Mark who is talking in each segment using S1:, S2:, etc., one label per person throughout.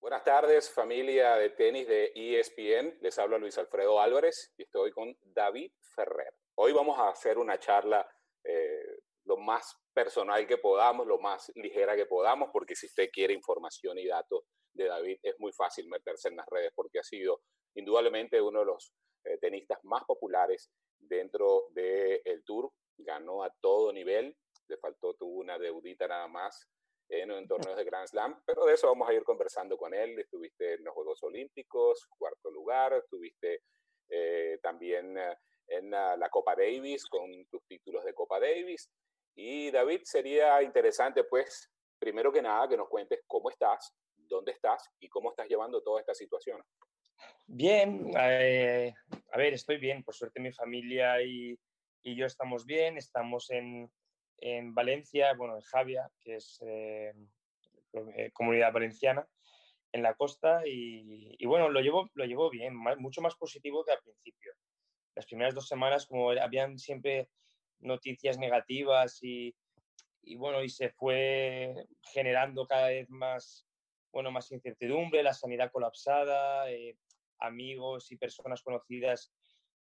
S1: Buenas tardes, familia de tenis de ESPN. Les habla Luis Alfredo Álvarez y estoy con David Ferrer. Hoy vamos a hacer una charla eh, lo más personal que podamos, lo más ligera que podamos, porque si usted quiere información y datos de David, es muy fácil meterse en las redes, porque ha sido indudablemente uno de los eh, tenistas más populares dentro del Tour. Ganó a todo nivel, le faltó, tuvo una deudita nada más en, en torneos de Grand Slam, pero de eso vamos a ir conversando con él. Estuviste en los Juegos Olímpicos, cuarto lugar, estuviste eh, también eh, en la, la Copa Davis con tus títulos de Copa Davis. Y David, sería interesante, pues, primero que nada, que nos cuentes cómo estás, dónde estás y cómo estás llevando toda esta situación.
S2: Bien, eh, a ver, estoy bien, por suerte mi familia y, y yo estamos bien, estamos en, en, Valencia, bueno, en Javia, que es eh, comunidad valenciana, en la costa, y, y, bueno, lo llevo, lo llevo bien, mucho más positivo que al principio. Las primeras dos semanas, como habían siempre noticias negativas y, y, bueno, y se fue generando cada vez más, bueno, más incertidumbre, la sanidad colapsada, eh, amigos y personas conocidas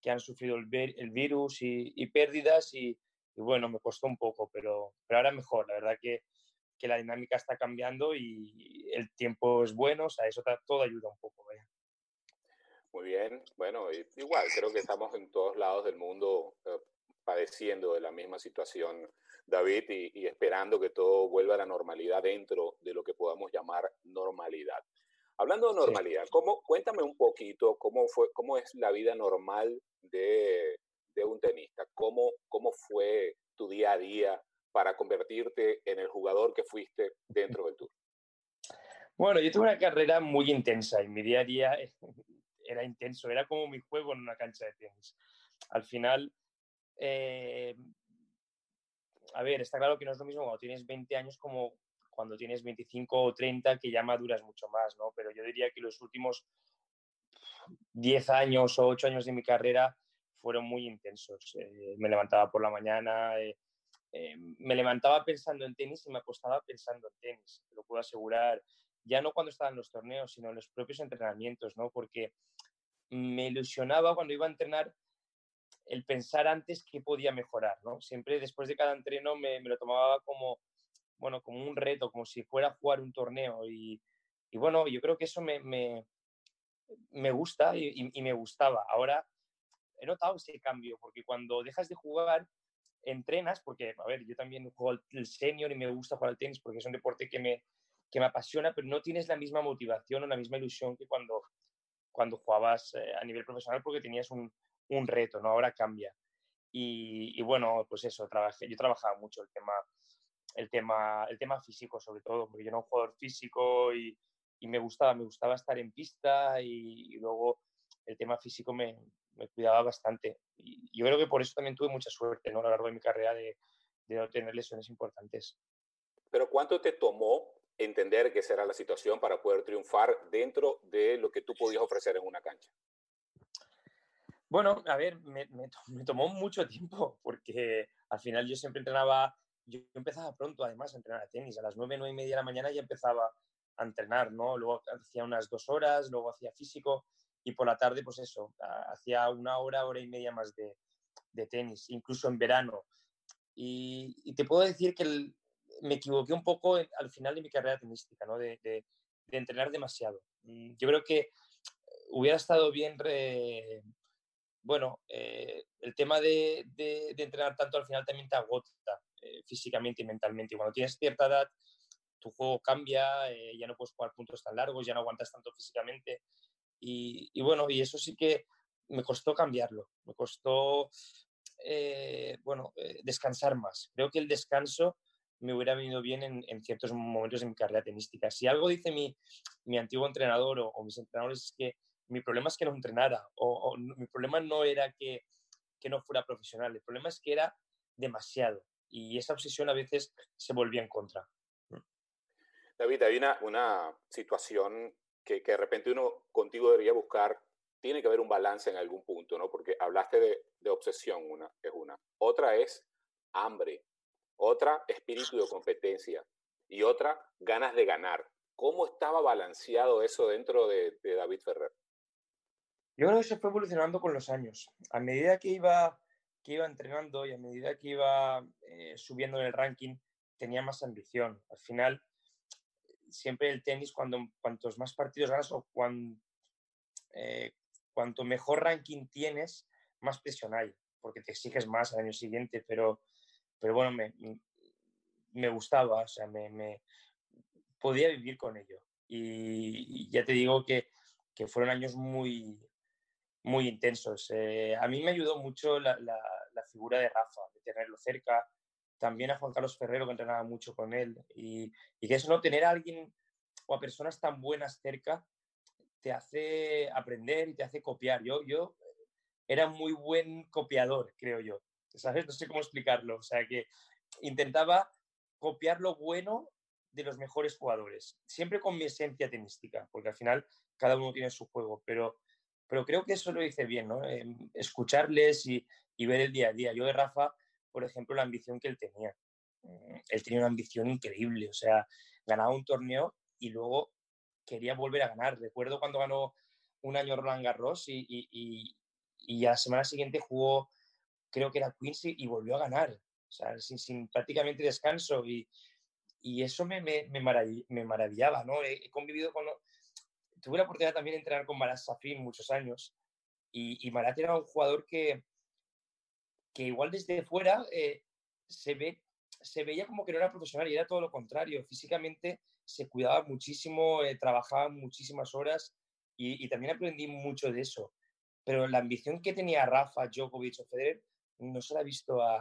S2: que han sufrido el, el virus y, y pérdidas y, y, bueno, me costó un poco, pero, pero ahora mejor, la verdad que, que la dinámica está cambiando y el tiempo es bueno, o sea, eso todo ayuda un poco.
S1: Muy bien, bueno, igual creo que estamos en todos lados del mundo eh, padeciendo de la misma situación, David, y, y, esperando que todo vuelva a la normalidad dentro de lo que podamos. Hablando de normalidad, ¿cómo, cuéntame un poquito cómo, fue, cómo es la vida normal de, de un tenista, ¿Cómo, cómo fue tu día a día para convertirte en el jugador que fuiste dentro del Tour.
S2: Bueno, yo tuve una carrera muy intensa y mi día a día era intenso, era como mi juego en una cancha de tenis. Al final, eh, a ver, está claro que no es lo mismo cuando tienes 20 años como cuando tienes 25 o 30, que ya maduras mucho más, ¿no? Pero yo diría que los últimos 10 años o 8 años de mi carrera fueron muy intensos. Eh, me levantaba por la mañana, eh, eh, me levantaba pensando en tenis y me acostaba pensando en tenis, te lo puedo asegurar. Ya no cuando estaba en los torneos, sino en los propios entrenamientos, ¿no? Porque me ilusionaba cuando iba a entrenar el pensar antes qué podía mejorar, ¿no? Siempre después de cada entreno me, me lo tomaba como, bueno, como un reto, como si fuera a jugar un torneo. Y, bueno, yo creo que eso me, me, me gusta y, me gustaba. Ahora he notado ese cambio, porque cuando dejas de jugar, entrenas, porque, a ver, yo también juego el senior y me gusta jugar al tenis porque es un deporte que me, que me apasiona, pero no tienes la misma motivación o la misma ilusión que cuando, cuando jugabas eh, a nivel profesional porque tenías un, un reto, ¿no? Ahora cambia. Y, y, bueno, pues eso, trabajé, yo trabajaba mucho el tema, el tema, el tema físico sobre todo, porque yo era un jugador físico y, y me gustaba, me gustaba estar en pista y, y luego el tema físico me, me, cuidaba bastante. Y yo creo que por eso también tuve mucha suerte ¿no? a lo largo de mi carrera de, de no tener lesiones importantes.
S1: Pero ¿cuánto te tomó entender que esa era la situación para poder triunfar dentro de lo que tú podías ofrecer en una cancha?
S2: Bueno, a ver, me, me, me, tomó mucho tiempo porque al final yo siempre entrenaba, yo empezaba pronto además a entrenar a tenis, a las nueve, nueve y media de la mañana ya empezaba a entrenar, ¿no? Luego hacía unas dos horas, luego hacía físico y por la tarde, pues eso, hacía una hora, hora y media más de, de tenis, incluso en verano. Y, y te puedo decir que el, me equivoqué un poco al final de mi carrera tenística, ¿no? de, de, de entrenar demasiado. Mm, yo creo que hubiera estado bien, re... bueno, eh, el tema de, entrenar tanto al final también te agota eh, físicamente y mentalmente. Y cuando tienes cierta edad, tu juego cambia, eh, ya no puedes jugar puntos tan largos, ya no aguantas tanto físicamente. Y, y, bueno, y eso sí que me costó cambiarlo, me costó, eh, bueno, eh, descansar más. Creo que el descanso me hubiera venido bien en, en, ciertos momentos de mi carrera tenística. Si algo dice mi, mi antiguo entrenador o, o, mis entrenadores es que mi problema es que no entrenara, o, o mi problema no era que, que no fuera profesional, el problema es que era demasiado y esa obsesión a veces se volvía en contra.
S1: David, hay una, una situación que, que, de repente uno contigo debería buscar, tiene que haber un balance en algún punto, ¿no? Porque hablaste de, de obsesión, una es una. Otra es hambre. Otra, espíritu de competencia. Y otra, ganas de ganar. ¿Cómo estaba balanceado eso dentro de, de David Ferrer?
S2: Yo creo que se fue evolucionando con los años. A medida que iba, que iba entrenando y a medida que iba eh, subiendo en el ranking, tenía más ambición. Al final, siempre el tenis, cuando, cuantos más partidos ganas o eh, cuanto mejor ranking tienes, más presión hay, porque te exiges más al año siguiente. Pero, pero bueno, me, me gustaba, o sea, me, me podía vivir con ello. Y, y ya te digo que, que fueron años muy, muy intensos. Eh, a mí me ayudó mucho la, figura de Rafa, de tenerlo cerca. También a Juan Carlos Ferrero, que entrenaba mucho con él. Y, que eso, no tener a alguien o a personas tan buenas cerca, te hace aprender y te hace copiar. Yo, yo era muy buen copiador, creo yo. ¿Sabes? No sé cómo explicarlo. O sea, que intentaba copiar lo bueno de los mejores jugadores, siempre con mi esencia tenística, porque al final cada uno tiene su juego, pero pero creo que eso lo hice bien, ¿no? Em, escucharles y, ver el día a día. Yo de Rafa, por ejemplo, la ambición que él tenía. Mm, él tenía una ambición increíble, o sea, ganaba un torneo y luego quería volver a ganar. Recuerdo cuando ganó un año Roland Garros y, y, y, a la semana siguiente jugó, creo que era Quincy, y volvió a ganar, o sea, sin, sin prácticamente descanso. Y, eso me, me, me, maravillaba, ¿no? He, he convivido con, tuve la oportunidad también de entrenar con Marat Safin muchos años y, Marat era un jugador que, que igual desde fuera eh, se, ve, se veía como que no era profesional y era todo lo contrario. Físicamente se cuidaba muchísimo, eh, trabajaba muchísimas horas y, también aprendí mucho de eso. Pero la ambición que tenía Rafa, Djokovic o Federer no se la ha visto a,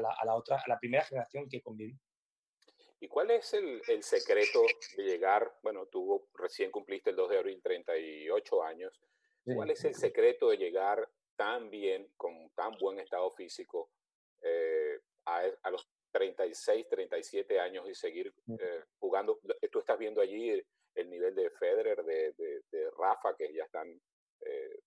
S2: la, a la, otra, a la primera generación que conviví.
S1: ¿Y cuál es el, el, secreto de llegar? Bueno, tú recién cumpliste el 2 de abril 38 años. ¿Cuál es el secreto de llegar tan bien, con tan buen estado físico, eh, a, a, los 36, 37 años y seguir eh, jugando? Tú estás viendo allí el, nivel de Federer, de, de, de, Rafa, que ya están eh,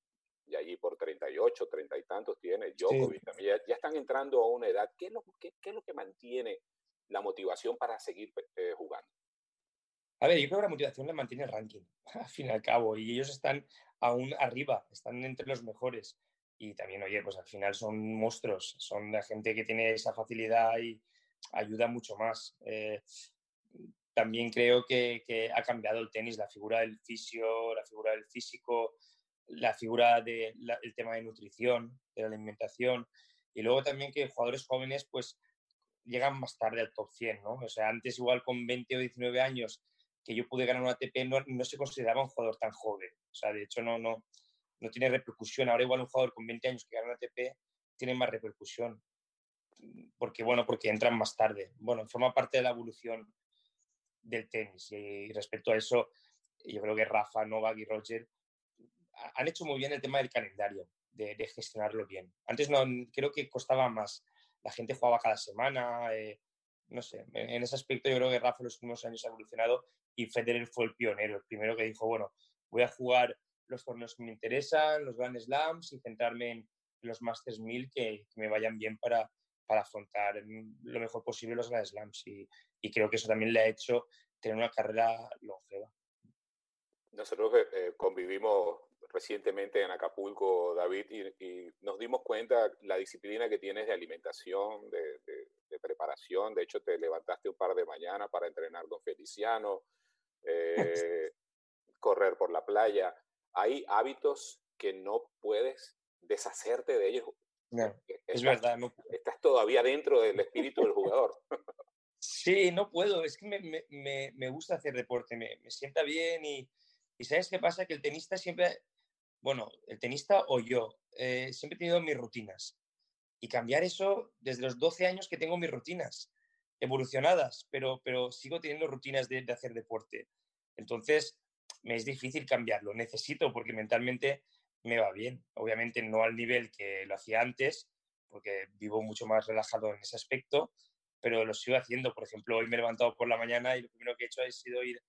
S1: y allí por 38, 30 y tantos tiene, Djokovic sí. también, ya, ya, están entrando a una edad. ¿Qué es lo, qué, qué es lo que mantiene la motivación para seguir eh, jugando?
S2: A ver, yo creo que la motivación le mantiene el ranking, al fin y al cabo, y ellos están aún arriba, están entre los mejores. Y también, oye, pues al final son monstruos, son la gente que tiene esa facilidad y ayuda mucho más. Eh, también creo que, ha cambiado el tenis, la figura del fisio, la figura del físico, la figura del de tema de nutrición, de la alimentación. Y luego también que jugadores jóvenes, pues llegan más tarde al top 100, ¿no? O sea, antes igual con 20 o 19 años que yo pude ganar un ATP no, no se consideraba un jugador tan joven. O sea, de hecho no, no, no tiene repercusión. Ahora igual un jugador con 20 años que gana un ATP tiene más repercusión. Porque, bueno, porque entran más tarde. Bueno, forma parte de la evolución del tenis. Y respecto a eso, yo creo que Rafa, Novak y Roger han hecho muy bien el tema del calendario, de, de gestionarlo bien. Antes no, creo que costaba más la gente jugaba cada semana, eh, no sé, en ese aspecto yo creo que Rafa en los últimos años ha evolucionado y Federer fue el pionero, el primero que dijo, bueno, voy a jugar los torneos que me interesan, los Grand Slams y centrarme en los Masters 1000 que, que me vayan bien para, para afrontar lo mejor posible los Grand Slams y, y, creo que eso también le ha hecho tener una carrera longeva.
S1: Nosotros eh, convivimos recientemente en Acapulco, David, y, y, nos dimos cuenta la disciplina que tienes de alimentación, de, de, de, preparación. De hecho, te levantaste un par de mañana para entrenar con Feliciano, eh, correr por la playa. Hay hábitos que no puedes deshacerte de ellos.
S2: No, es estás, verdad. No.
S1: Estás todavía dentro del espíritu del jugador.
S2: Sí, no puedo. Es que me, me, me gusta hacer deporte, me, me sienta bien y, y ¿sabes qué pasa? Que el tenista siempre bueno, el tenista o yo, eh, siempre he tenido mis rutinas. Y cambiar eso desde los 12 años que tengo mis rutinas, evolucionadas, pero, pero sigo teniendo rutinas de, de hacer deporte. Entonces, me es difícil cambiarlo. Necesito porque mentalmente me va bien. Obviamente no al nivel que lo hacía antes, porque vivo mucho más relajado en ese aspecto, pero lo sigo haciendo. Por ejemplo, hoy me he levantado por la mañana y lo primero que he hecho ha sido ir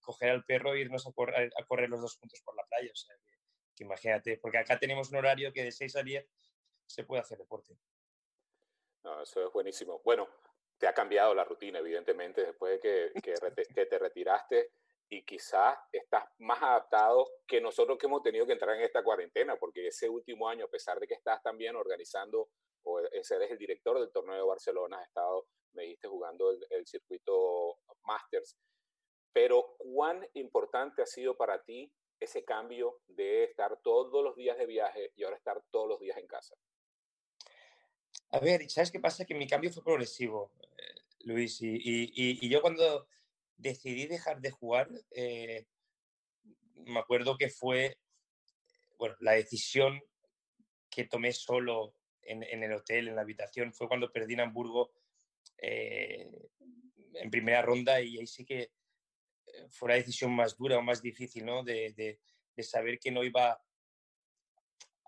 S2: coger al perro e irnos a correr, a correr los dos puntos por la playa. O sea, que, imagínate, porque acá tenemos un horario que de 6 a 10 se puede hacer deporte.
S1: No, eso es buenísimo. Bueno, te ha cambiado la rutina, evidentemente, después de que, que, te retiraste y quizás estás más adaptado que nosotros que hemos tenido que entrar en esta cuarentena, porque ese último año, a pesar de que estás también organizando, o eres el director del torneo de Barcelona, has estado, me dijiste, jugando el, el circuito Masters, pero ¿cuán importante ha sido para ti ese cambio de estar todos los días de viaje y ahora estar todos los días en casa?
S2: A ver, ¿sabes qué pasa? Que mi cambio fue progresivo, eh, Luis, y, yo cuando decidí dejar de jugar, eh, me acuerdo que fue, bueno, la decisión que tomé solo en, en, el hotel, en la habitación, fue cuando perdí en Hamburgo eh, en primera ronda y ahí sí que fue la decisión más dura o más difícil, ¿no? De, de, de saber que no iba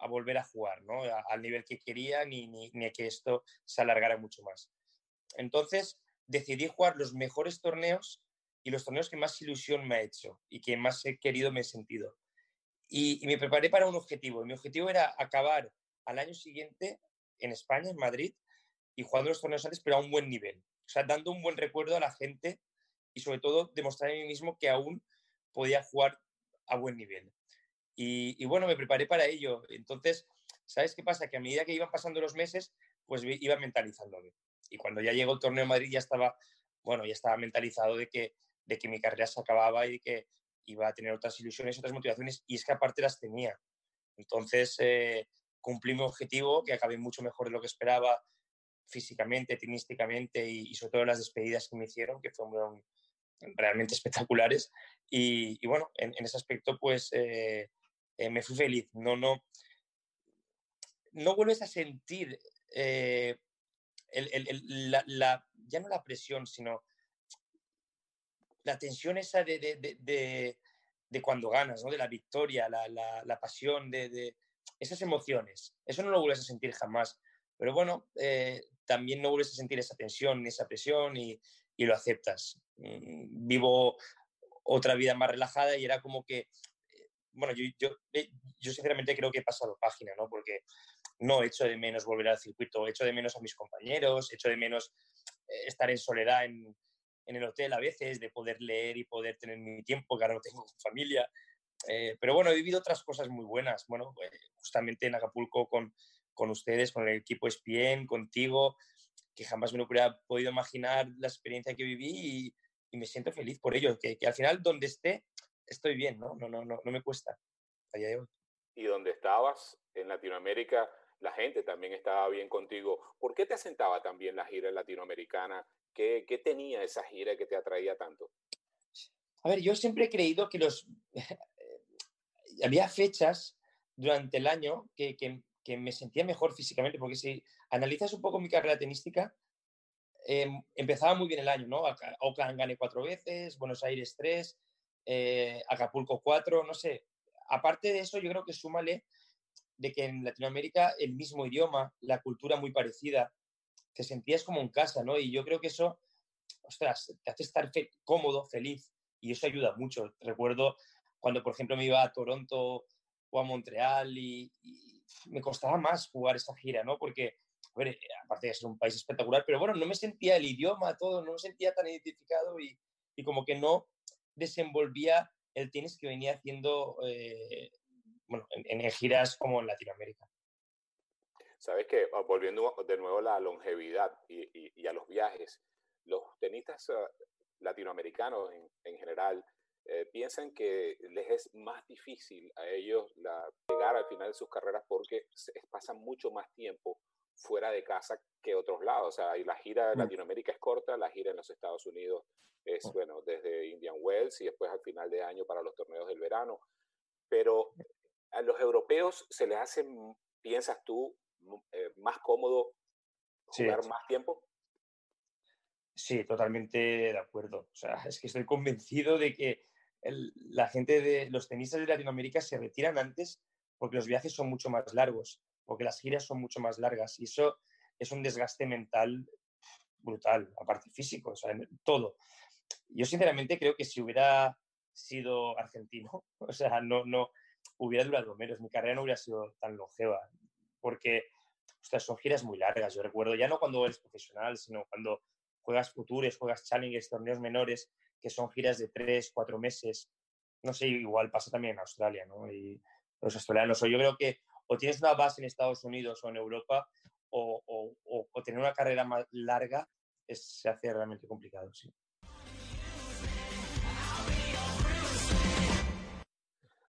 S2: a volver a jugar, ¿no? al nivel que quería ni, ni, ni, a que esto se alargara mucho más. Entonces decidí jugar los mejores torneos y los torneos que más ilusión me ha hecho y que más he querido me he sentido. Y, y me preparé para un objetivo. Mi objetivo era acabar al año siguiente en España, en Madrid, y jugando los torneos antes, pero a un buen nivel. O sea, dando un buen recuerdo a la gente y sobre todo demostrar a mí mismo que aún podía jugar a buen nivel. Y, bueno, me preparé para ello. Entonces, ¿sabes qué pasa? Que a medida que iban pasando los meses, pues iba mentalizándome. Y cuando ya llegó el torneo de Madrid ya estaba, bueno, ya estaba mentalizado de que, de que mi carrera se acababa y de que iba a tener otras ilusiones, otras motivaciones, y es que aparte las tenía. Entonces, eh, cumplí mi objetivo, que acabé mucho mejor de lo que esperaba físicamente, tenísticamente y, sobre todo las despedidas que me hicieron, que fueron realmente espectaculares. Y, bueno, en, ese aspecto, pues eh, eh, me fui feliz. No, no, no vuelves a sentir eh, la, ya no la presión, sino la tensión esa de, de, de, cuando ganas, ¿no? de la victoria, la, la, la pasión, de, esas emociones. Eso no lo vuelves a sentir jamás. Pero bueno, eh, también no vuelves a sentir esa tensión ni esa presión y, y lo aceptas. Mm, vivo otra vida más relajada y era como que, eh, bueno, yo, yo, eh, yo sinceramente creo que he pasado página, ¿no? Porque no echo de menos volver al circuito, echo de menos a mis compañeros, echo de menos estar en soledad en, en el hotel a veces, de poder leer y poder tener mi tiempo, que ahora no tengo familia. Pero bueno, he vivido otras cosas muy buenas. Bueno, justamente en Acapulco con, con ustedes, con el equipo ESPN, contigo, que jamás me lo hubiera podido imaginar la experiencia que viví y, y me siento feliz por ello, que, que, al final donde esté estoy bien, ¿no? No, no, no, no me cuesta a día de hoy.
S1: Y donde estabas, en Latinoamérica, la gente también estaba bien contigo. ¿Por qué te asentaba también la gira latinoamericana? ¿Qué, ¿Qué tenía esa gira que te atraía tanto?
S2: A ver, yo siempre he creído que los... había fechas durante el año que, que, que me sentía mejor físicamente, porque si analizas un poco mi carrera tenística, eh, empezaba muy bien el año, ¿no? Oakland gané cuatro veces, Buenos Aires tres, eh, Acapulco cuatro, no sé. Aparte de eso, yo creo que súmale de que en Latinoamérica el mismo idioma, la cultura muy parecida, te sentías como en casa, ¿no? Y yo creo que eso, ostras, te hace estar cómodo, feliz, y eso ayuda mucho. Recuerdo cuando, por ejemplo, me iba a Toronto o a Montreal y me costaba más jugar esta gira, ¿no? Porque, a aparte de ser un país espectacular, pero bueno, no me sentía el idioma, todo, no me sentía tan identificado y, como que no desenvolvía el tenis que venía haciendo, eh, bueno, en, giras como en Latinoamérica.
S1: Sabes que, ah, volviendo de nuevo a la longevidad y, a los viajes, los tenistas uh, latinoamericanos en general eh, piensan que les es más difícil a ellos la, llegar al final de sus carreras porque se, pasan mucho más tiempo fuera de casa que otros lados. O sea, y la gira de mm. Latinoamérica es corta, la gira en los Estados Unidos es, mm. bueno, desde Indian Wells y después al final de año para los torneos del verano. Pero a los europeos se les hace, piensas tú, eh, más cómodo jugar sí. más tiempo.
S2: Sí, totalmente de acuerdo. O sea, es que estoy convencido de que la gente de los tenistas de Latinoamérica se retiran antes porque los viajes son mucho más largos, porque las giras son mucho más largas y eso es un desgaste mental brutal, aparte físico, o sea, todo. Yo sinceramente creo que si hubiera sido argentino. O sea, no, no hubiera durado menos, mi carrera no hubiera sido tan longeva, porque son giras muy largas. Yo recuerdo, ya no cuando eres profesional, sino cuando juegas futures, juegas challengers, torneos menores, que son giras de tres, cuatro meses. No sé, igual pasa también en Australia, ¿no? Y los australianos, o yo creo que o tienes una base en Estados Unidos o en Europa, o, tener una carrera más larga se hace realmente complicado, sí.